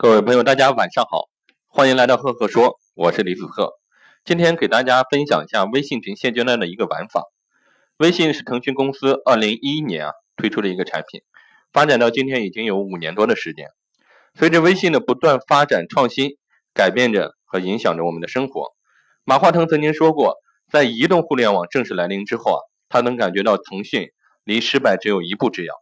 各位朋友，大家晚上好，欢迎来到赫赫说，我是李子赫。今天给大家分享一下微信群现阶段的一个玩法。微信是腾讯公司二零一一年啊推出的一个产品，发展到今天已经有五年多的时间。随着微信的不断发展创新，改变着和影响着我们的生活。马化腾曾经说过，在移动互联网正式来临之后啊，他能感觉到腾讯离失败只有一步之遥。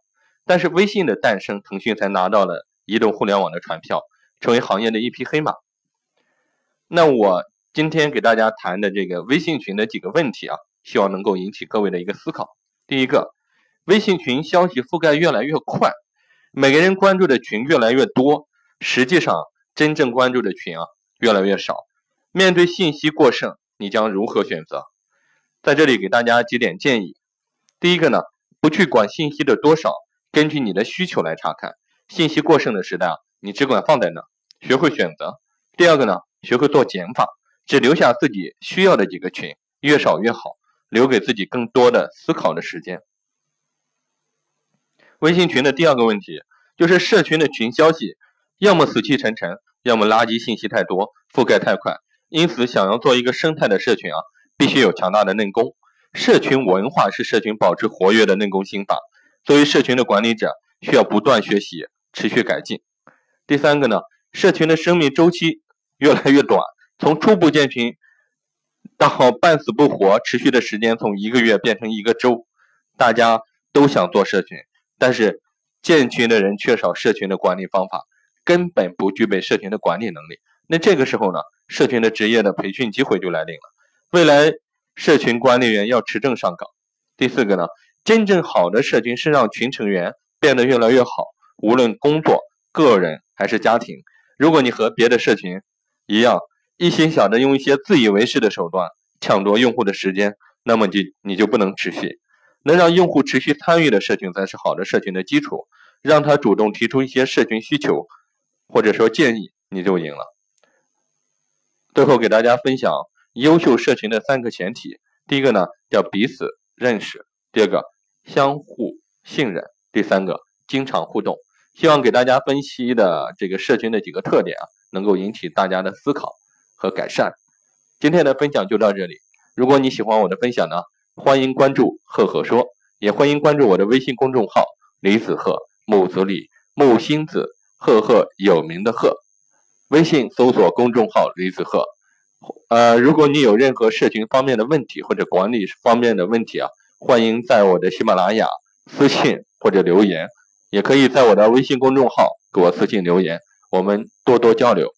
但是微信的诞生，腾讯才拿到了。移动互联网的传票，成为行业的一匹黑马。那我今天给大家谈的这个微信群的几个问题啊，希望能够引起各位的一个思考。第一个，微信群消息覆盖越来越快，每个人关注的群越来越多，实际上真正关注的群啊越来越少。面对信息过剩，你将如何选择？在这里给大家几点建议。第一个呢，不去管信息的多少，根据你的需求来查看。信息过剩的时代啊，你只管放在那，学会选择。第二个呢，学会做减法，只留下自己需要的几个群，越少越好，留给自己更多的思考的时间。微信群的第二个问题就是社群的群消息，要么死气沉沉，要么垃圾信息太多，覆盖太快。因此，想要做一个生态的社群啊，必须有强大的内功。社群文化是社群保持活跃的内功心法。作为社群的管理者，需要不断学习。持续改进。第三个呢，社群的生命周期越来越短，从初步建群到半死不活，持续的时间从一个月变成一个周。大家都想做社群，但是建群的人缺少社群的管理方法，根本不具备社群的管理能力。那这个时候呢，社群的职业的培训机会就来临了。未来社群管理员要持证上岗。第四个呢，真正好的社群是让群成员变得越来越好。无论工作、个人还是家庭，如果你和别的社群一样，一心想着用一些自以为是的手段抢夺用户的时间，那么就你就不能持续。能让用户持续参与的社群才是好的社群的基础。让他主动提出一些社群需求或者说建议，你就赢了。最后给大家分享优秀社群的三个前提：第一个呢，叫彼此认识；第二个，相互信任；第三个，经常互动。希望给大家分析的这个社群的几个特点啊，能够引起大家的思考和改善。今天的分享就到这里。如果你喜欢我的分享呢，欢迎关注赫赫说，也欢迎关注我的微信公众号李子赫木子李木星子赫赫有名的赫。微信搜索公众号李子赫。呃，如果你有任何社群方面的问题或者管理方面的问题啊，欢迎在我的喜马拉雅私信或者留言。也可以在我的微信公众号给我私信留言，我们多多交流。